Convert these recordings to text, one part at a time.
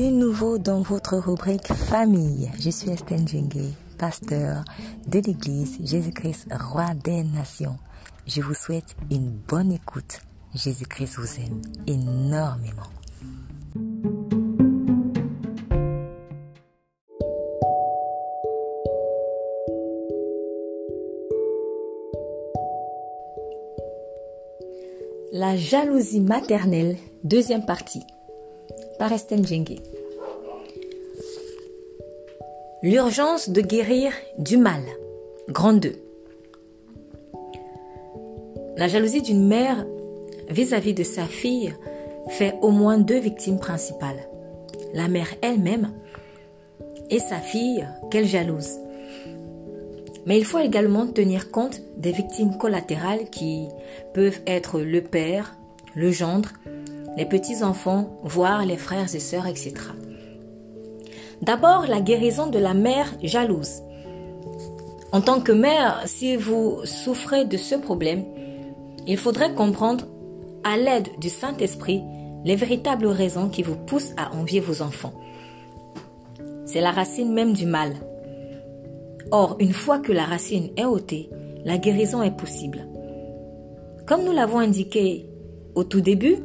nouveau dans votre rubrique famille. Je suis Estelle Djengue, pasteur de l'église Jésus-Christ, roi des nations. Je vous souhaite une bonne écoute. Jésus-Christ vous aime énormément. La jalousie maternelle, deuxième partie, par Estelle. L'urgence de guérir du mal, grande 2. La jalousie d'une mère vis-à-vis de sa fille fait au moins deux victimes principales. La mère elle-même et sa fille qu'elle jalouse. Mais il faut également tenir compte des victimes collatérales qui peuvent être le père, le gendre, les petits-enfants, voire les frères et sœurs, etc. D'abord, la guérison de la mère jalouse. En tant que mère, si vous souffrez de ce problème, il faudrait comprendre, à l'aide du Saint-Esprit, les véritables raisons qui vous poussent à envier vos enfants. C'est la racine même du mal. Or, une fois que la racine est ôtée, la guérison est possible. Comme nous l'avons indiqué au tout début,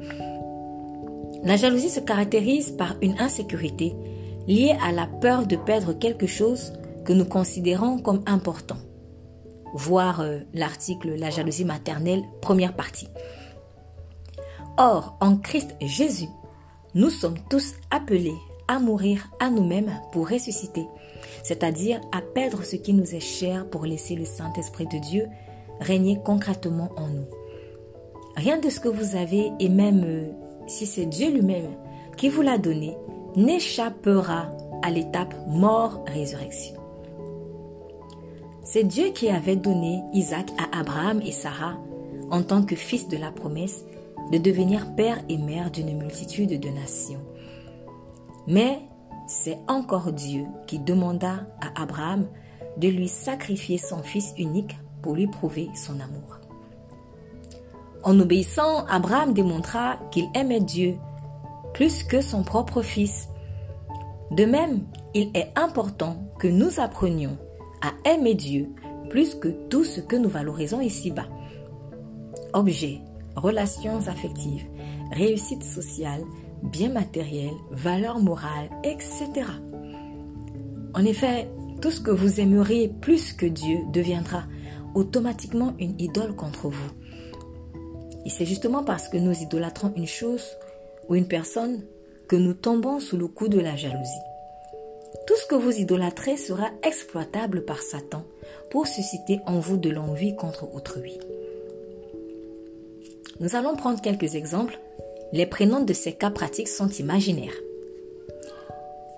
la jalousie se caractérise par une insécurité liée à la peur de perdre quelque chose que nous considérons comme important. Voir euh, l'article La jalousie maternelle, première partie. Or, en Christ Jésus, nous sommes tous appelés à mourir à nous-mêmes pour ressusciter c'est-à-dire à perdre ce qui nous est cher pour laisser le Saint-Esprit de Dieu régner concrètement en nous. Rien de ce que vous avez, et même euh, si c'est Dieu lui-même qui vous l'a donné, n'échappera à l'étape mort-résurrection. C'est Dieu qui avait donné Isaac à Abraham et Sarah en tant que fils de la promesse de devenir père et mère d'une multitude de nations. Mais c'est encore Dieu qui demanda à Abraham de lui sacrifier son fils unique pour lui prouver son amour. En obéissant, Abraham démontra qu'il aimait Dieu plus que son propre fils. De même, il est important que nous apprenions à aimer Dieu plus que tout ce que nous valorisons ici-bas. Objets, relations affectives, réussite sociale, bien matériel, valeurs morales, etc. En effet, tout ce que vous aimeriez plus que Dieu deviendra automatiquement une idole contre vous. Et c'est justement parce que nous idolâtrons une chose ou une personne que nous tombons sous le coup de la jalousie. Tout ce que vous idolâtrez sera exploitable par Satan pour susciter en vous de l'envie contre autrui. Nous allons prendre quelques exemples les prénoms de ces cas pratiques sont imaginaires.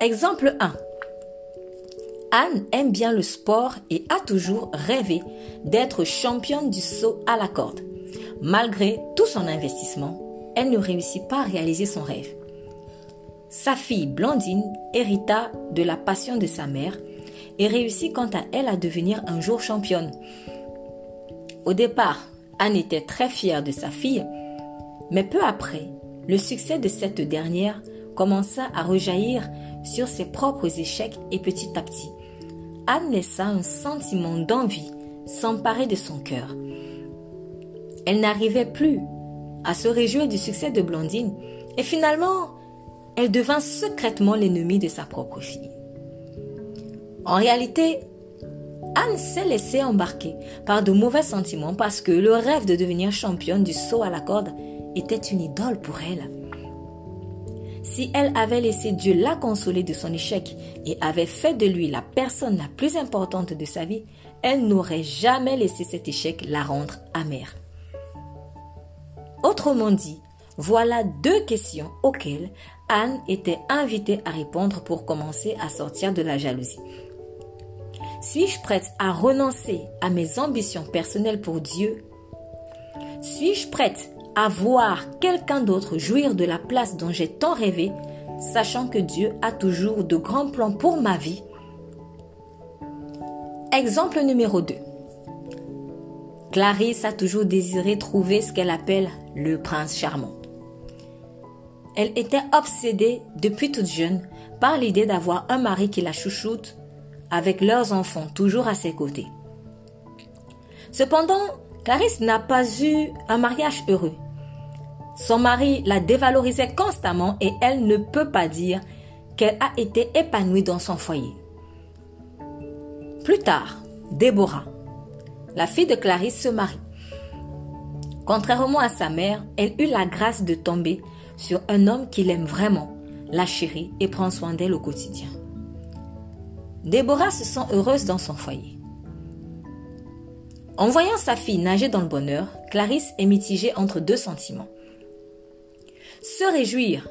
Exemple 1. Anne aime bien le sport et a toujours rêvé d'être championne du saut à la corde. Malgré tout son investissement, elle ne réussit pas à réaliser son rêve. Sa fille Blandine hérita de la passion de sa mère et réussit quant à elle à devenir un jour championne. Au départ, Anne était très fière de sa fille, mais peu après, le succès de cette dernière commença à rejaillir sur ses propres échecs et petit à petit, Anne laissa un sentiment d'envie s'emparer de son cœur. Elle n'arrivait plus à se réjouir du succès de Blondine et finalement, elle devint secrètement l'ennemie de sa propre fille. En réalité, Anne s'est laissée embarquer par de mauvais sentiments parce que le rêve de devenir championne du saut à la corde était une idole pour elle. Si elle avait laissé Dieu la consoler de son échec et avait fait de lui la personne la plus importante de sa vie, elle n'aurait jamais laissé cet échec la rendre amère. Autrement dit, voilà deux questions auxquelles Anne était invitée à répondre pour commencer à sortir de la jalousie. Suis-je prête à renoncer à mes ambitions personnelles pour Dieu Suis-je prête à voir quelqu'un d'autre jouir de la place dont j'ai tant rêvé, sachant que Dieu a toujours de grands plans pour ma vie. Exemple numéro 2. Clarisse a toujours désiré trouver ce qu'elle appelle le prince charmant. elle était obsédée depuis toute jeune par l'idée d'avoir un mari qui la chouchoute avec leurs enfants toujours à ses côtés. Cependant, Clarisse n'a pas eu un mariage heureux. Son mari la dévalorisait constamment et elle ne peut pas dire qu'elle a été épanouie dans son foyer. Plus tard, Déborah, la fille de Clarisse, se marie. Contrairement à sa mère, elle eut la grâce de tomber sur un homme qui l'aime vraiment, la chérit et prend soin d'elle au quotidien. Déborah se sent heureuse dans son foyer. En voyant sa fille nager dans le bonheur, Clarisse est mitigée entre deux sentiments. Se réjouir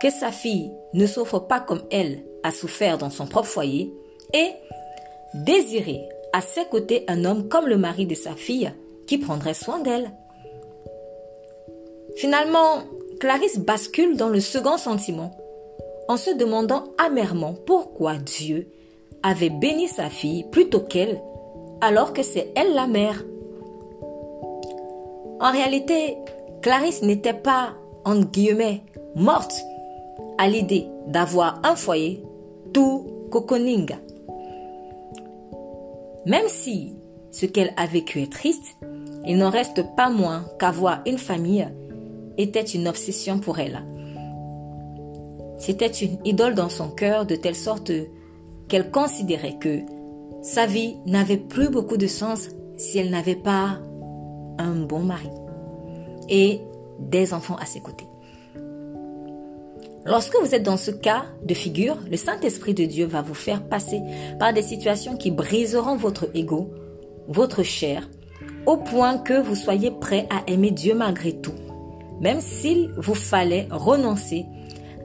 que sa fille ne souffre pas comme elle a souffert dans son propre foyer et désirer à ses côtés un homme comme le mari de sa fille qui prendrait soin d'elle. Finalement, Clarisse bascule dans le second sentiment en se demandant amèrement pourquoi Dieu avait béni sa fille plutôt qu'elle alors que c'est elle la mère. En réalité, Clarisse n'était pas, entre guillemets, morte à l'idée d'avoir un foyer tout coconing. Même si ce qu'elle a vécu est triste, il n'en reste pas moins qu'avoir une famille était une obsession pour elle. C'était une idole dans son cœur de telle sorte qu'elle considérait que sa vie n'avait plus beaucoup de sens si elle n'avait pas un bon mari et des enfants à ses côtés. Lorsque vous êtes dans ce cas de figure, le Saint-Esprit de Dieu va vous faire passer par des situations qui briseront votre ego, votre chair, au point que vous soyez prêt à aimer Dieu malgré tout, même s'il vous fallait renoncer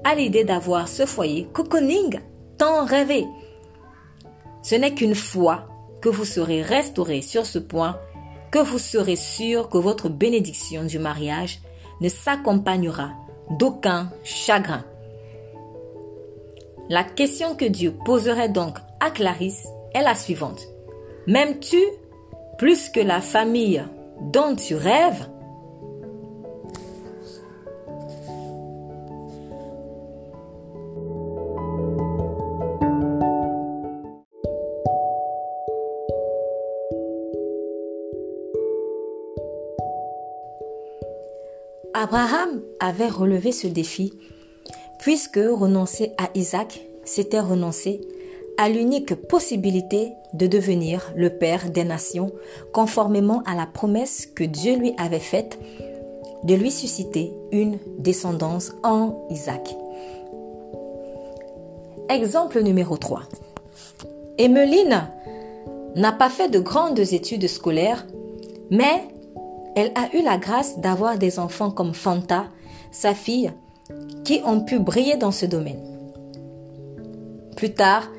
à l'idée d'avoir ce foyer cocooning tant rêvé ce n'est qu'une fois que vous serez restauré sur ce point que vous serez sûr que votre bénédiction du mariage ne s'accompagnera d'aucun chagrin. La question que Dieu poserait donc à Clarisse est la suivante. M'aimes-tu plus que la famille dont tu rêves? Abraham avait relevé ce défi puisque renoncer à Isaac, c'était renoncer à l'unique possibilité de devenir le père des nations conformément à la promesse que Dieu lui avait faite de lui susciter une descendance en Isaac. Exemple numéro 3. Emmeline n'a pas fait de grandes études scolaires, mais elle a eu la grâce d'avoir des enfants comme Fanta, sa fille, qui ont pu briller dans ce domaine. Plus tard,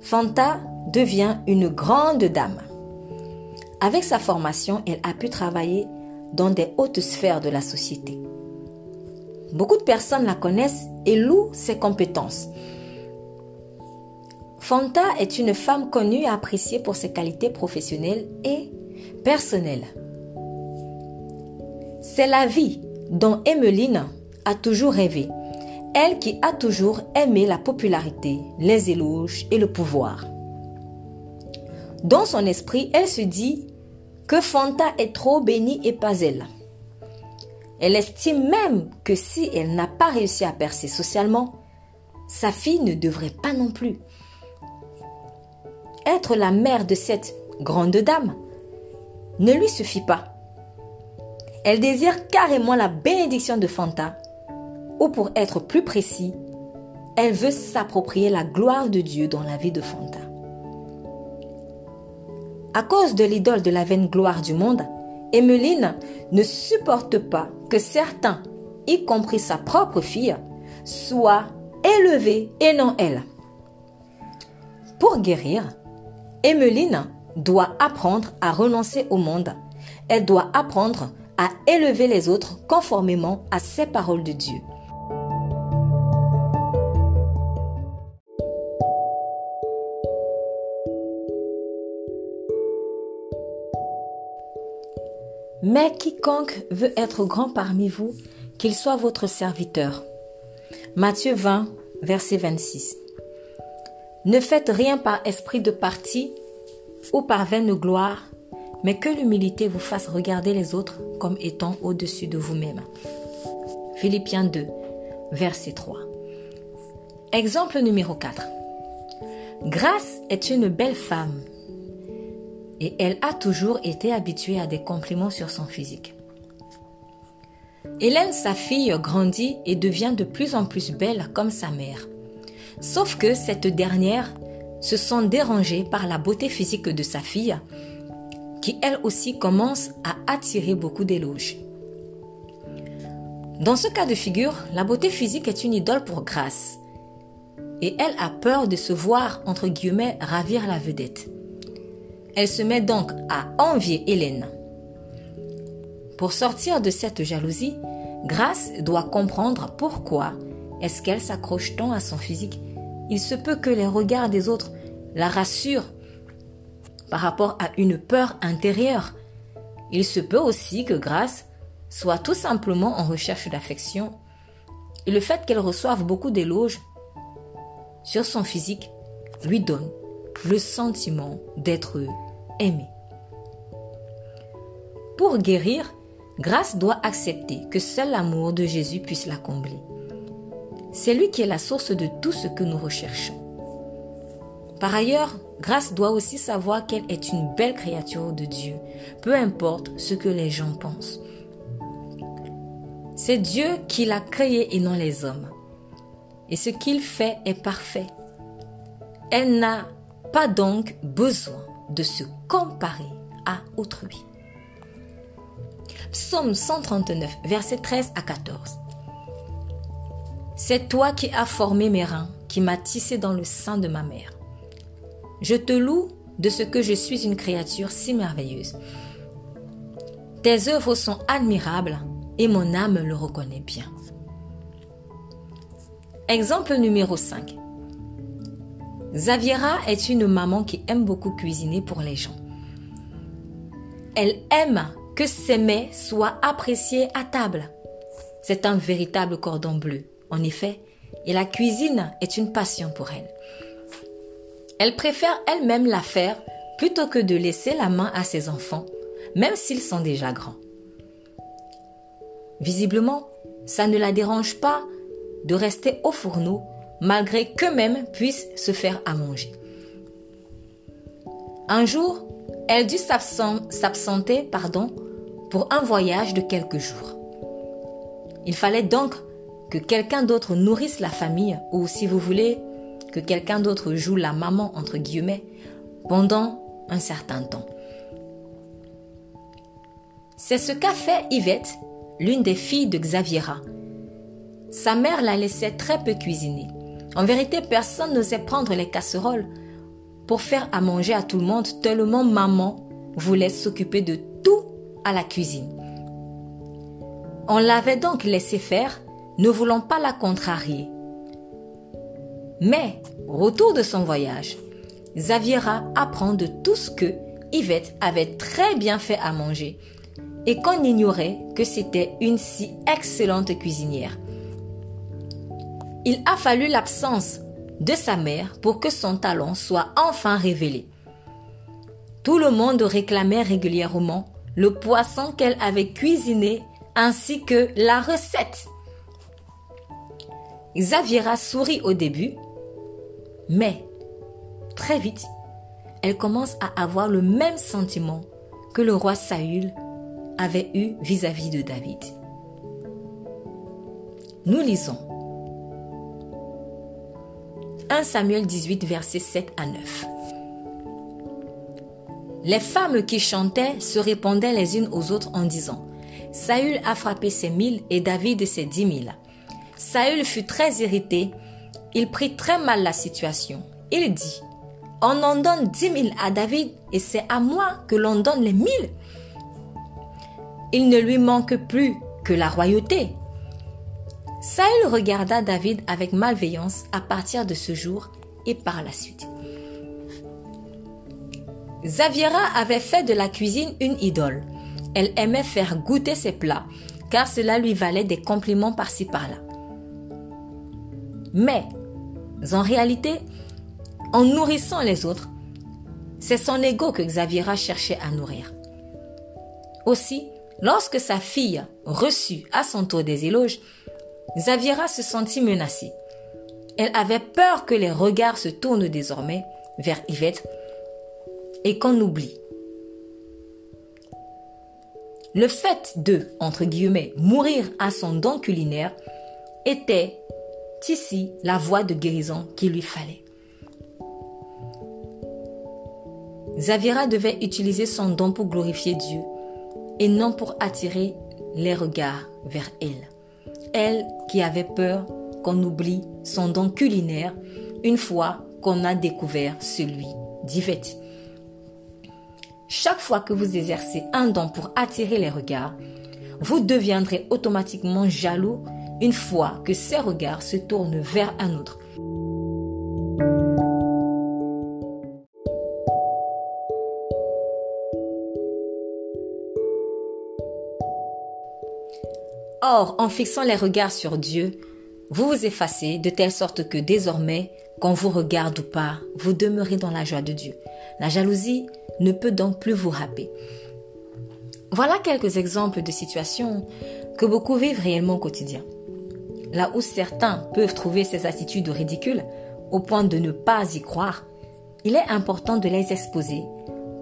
Fanta devient une grande dame. Avec sa formation, elle a pu travailler dans des hautes sphères de la société. Beaucoup de personnes la connaissent et louent ses compétences. Fanta est une femme connue et appréciée pour ses qualités professionnelles et personnelles. C'est la vie dont Emmeline a toujours rêvé, elle qui a toujours aimé la popularité, les éloges et le pouvoir. Dans son esprit, elle se dit que Fanta est trop bénie et pas elle. Elle estime même que si elle n'a pas réussi à percer socialement, sa fille ne devrait pas non plus. Être la mère de cette grande dame ne lui suffit pas. Elle désire carrément la bénédiction de Fanta, ou pour être plus précis, elle veut s'approprier la gloire de Dieu dans la vie de Fanta. À cause de l'idole de la vaine gloire du monde, Emmeline ne supporte pas que certains, y compris sa propre fille, soient élevés et non elle. Pour guérir, Emmeline doit apprendre à renoncer au monde. Elle doit apprendre à élever les autres conformément à ces paroles de Dieu. Mais quiconque veut être grand parmi vous, qu'il soit votre serviteur. Matthieu 20, verset 26. Ne faites rien par esprit de parti ou par vaine gloire, mais que l'humilité vous fasse regarder les autres comme étant au-dessus de vous-même. Philippiens 2, verset 3. Exemple numéro 4. Grace est une belle femme et elle a toujours été habituée à des compliments sur son physique. Hélène, sa fille, grandit et devient de plus en plus belle comme sa mère. Sauf que cette dernière se sent dérangée par la beauté physique de sa fille, elle aussi commence à attirer beaucoup d'éloges. Dans ce cas de figure, la beauté physique est une idole pour Grâce, et elle a peur de se voir, entre guillemets, ravir la vedette. Elle se met donc à envier Hélène. Pour sortir de cette jalousie, Grace doit comprendre pourquoi est-ce qu'elle s'accroche tant à son physique. Il se peut que les regards des autres la rassurent par rapport à une peur intérieure. Il se peut aussi que Grace soit tout simplement en recherche d'affection. Et le fait qu'elle reçoive beaucoup d'éloges sur son physique lui donne le sentiment d'être aimée. Pour guérir, Grâce doit accepter que seul l'amour de Jésus puisse la combler. C'est lui qui est la source de tout ce que nous recherchons. Par ailleurs, Grâce doit aussi savoir qu'elle est une belle créature de Dieu, peu importe ce que les gens pensent. C'est Dieu qui l'a créée et non les hommes. Et ce qu'il fait est parfait. Elle n'a pas donc besoin de se comparer à autrui. Psaume 139, versets 13 à 14. C'est toi qui as formé mes reins, qui m'as tissé dans le sein de ma mère. Je te loue de ce que je suis une créature si merveilleuse. Tes œuvres sont admirables et mon âme le reconnaît bien. Exemple numéro 5. Zaviera est une maman qui aime beaucoup cuisiner pour les gens. Elle aime que ses mets soient appréciés à table. C'est un véritable cordon bleu, en effet, et la cuisine est une passion pour elle. Elle préfère elle-même la faire plutôt que de laisser la main à ses enfants, même s'ils sont déjà grands. Visiblement, ça ne la dérange pas de rester au fourneau malgré qu'eux-mêmes puissent se faire à manger. Un jour, elle dut s'absenter pardon, pour un voyage de quelques jours. Il fallait donc que quelqu'un d'autre nourrisse la famille, ou si vous voulez, que quelqu'un d'autre joue la maman, entre guillemets, pendant un certain temps. C'est ce qu'a fait Yvette, l'une des filles de Xaviera. Sa mère la laissait très peu cuisiner. En vérité, personne n'osait prendre les casseroles pour faire à manger à tout le monde, tellement maman voulait s'occuper de à la cuisine. On l'avait donc laissé faire, ne voulant pas la contrarier. Mais, retour de son voyage, Xaviera apprend de tout ce que Yvette avait très bien fait à manger et qu'on ignorait que c'était une si excellente cuisinière. Il a fallu l'absence de sa mère pour que son talent soit enfin révélé. Tout le monde réclamait régulièrement le poisson qu'elle avait cuisiné ainsi que la recette. Xaviera sourit au début, mais très vite, elle commence à avoir le même sentiment que le roi Saül avait eu vis-à-vis de David. Nous lisons 1 Samuel 18, versets 7 à 9. Les femmes qui chantaient se répondaient les unes aux autres en disant Saül a frappé ses mille et David ses dix mille. Saül fut très irrité. Il prit très mal la situation. Il dit On en donne dix mille à David et c'est à moi que l'on donne les mille. Il ne lui manque plus que la royauté. Saül regarda David avec malveillance à partir de ce jour et par la suite. Xaviera avait fait de la cuisine une idole. Elle aimait faire goûter ses plats, car cela lui valait des compliments par-ci par-là. Mais, en réalité, en nourrissant les autres, c'est son ego que Xaviera cherchait à nourrir. Aussi, lorsque sa fille reçut à son tour des éloges, Xaviera se sentit menacée. Elle avait peur que les regards se tournent désormais vers Yvette et qu'on oublie. Le fait de, entre guillemets, mourir à son don culinaire était ici la voie de guérison qu'il lui fallait. Xaviera devait utiliser son don pour glorifier Dieu et non pour attirer les regards vers elle. Elle qui avait peur qu'on oublie son don culinaire une fois qu'on a découvert celui d'Yvette. Chaque fois que vous exercez un don pour attirer les regards, vous deviendrez automatiquement jaloux une fois que ces regards se tournent vers un autre. Or, en fixant les regards sur Dieu, vous vous effacez de telle sorte que désormais, qu'on vous regarde ou pas, vous demeurez dans la joie de Dieu. La jalousie ne peut donc plus vous râper. Voilà quelques exemples de situations que beaucoup vivent réellement au quotidien. Là où certains peuvent trouver ces attitudes ridicules au point de ne pas y croire, il est important de les exposer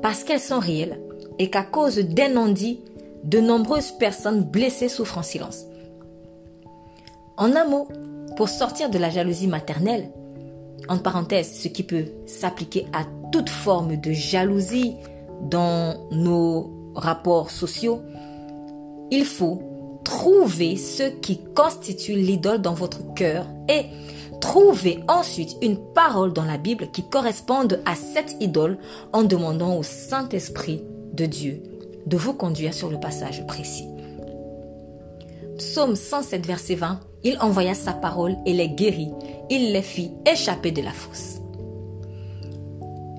parce qu'elles sont réelles et qu'à cause d'un non-dit, de nombreuses personnes blessées souffrent en silence. En un mot, pour sortir de la jalousie maternelle, en parenthèse, ce qui peut s'appliquer à toute forme de jalousie dans nos rapports sociaux, il faut trouver ce qui constitue l'idole dans votre cœur et trouver ensuite une parole dans la Bible qui corresponde à cette idole en demandant au Saint-Esprit de Dieu de vous conduire sur le passage précis. Psaume 107, verset 20, il envoya sa parole et les guérit, il les fit échapper de la fosse.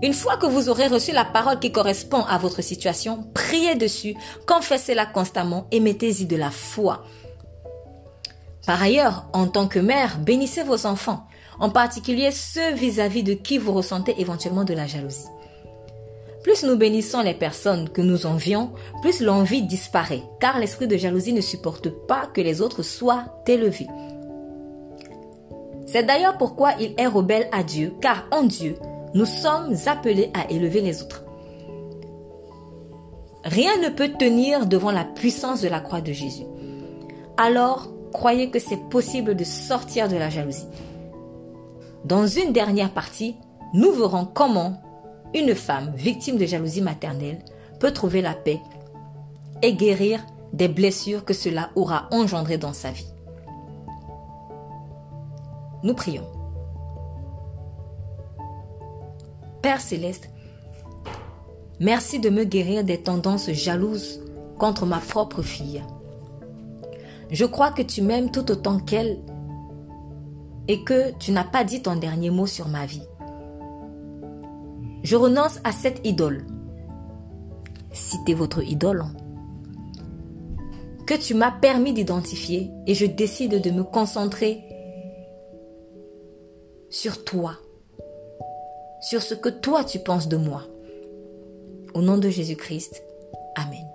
Une fois que vous aurez reçu la parole qui correspond à votre situation, priez dessus, confessez-la constamment et mettez-y de la foi. Par ailleurs, en tant que mère, bénissez vos enfants, en particulier ceux vis-à-vis de qui vous ressentez éventuellement de la jalousie. Plus nous bénissons les personnes que nous envions, plus l'envie disparaît, car l'esprit de jalousie ne supporte pas que les autres soient élevés. C'est d'ailleurs pourquoi il est rebelle à Dieu, car en Dieu, nous sommes appelés à élever les autres. Rien ne peut tenir devant la puissance de la croix de Jésus. Alors, croyez que c'est possible de sortir de la jalousie. Dans une dernière partie, nous verrons comment une femme victime de jalousie maternelle peut trouver la paix et guérir des blessures que cela aura engendrées dans sa vie. Nous prions. Père céleste, merci de me guérir des tendances jalouses contre ma propre fille. Je crois que tu m'aimes tout autant qu'elle et que tu n'as pas dit ton dernier mot sur ma vie. Je renonce à cette idole. Citez votre idole. Que tu m'as permis d'identifier et je décide de me concentrer sur toi, sur ce que toi tu penses de moi. Au nom de Jésus-Christ, Amen.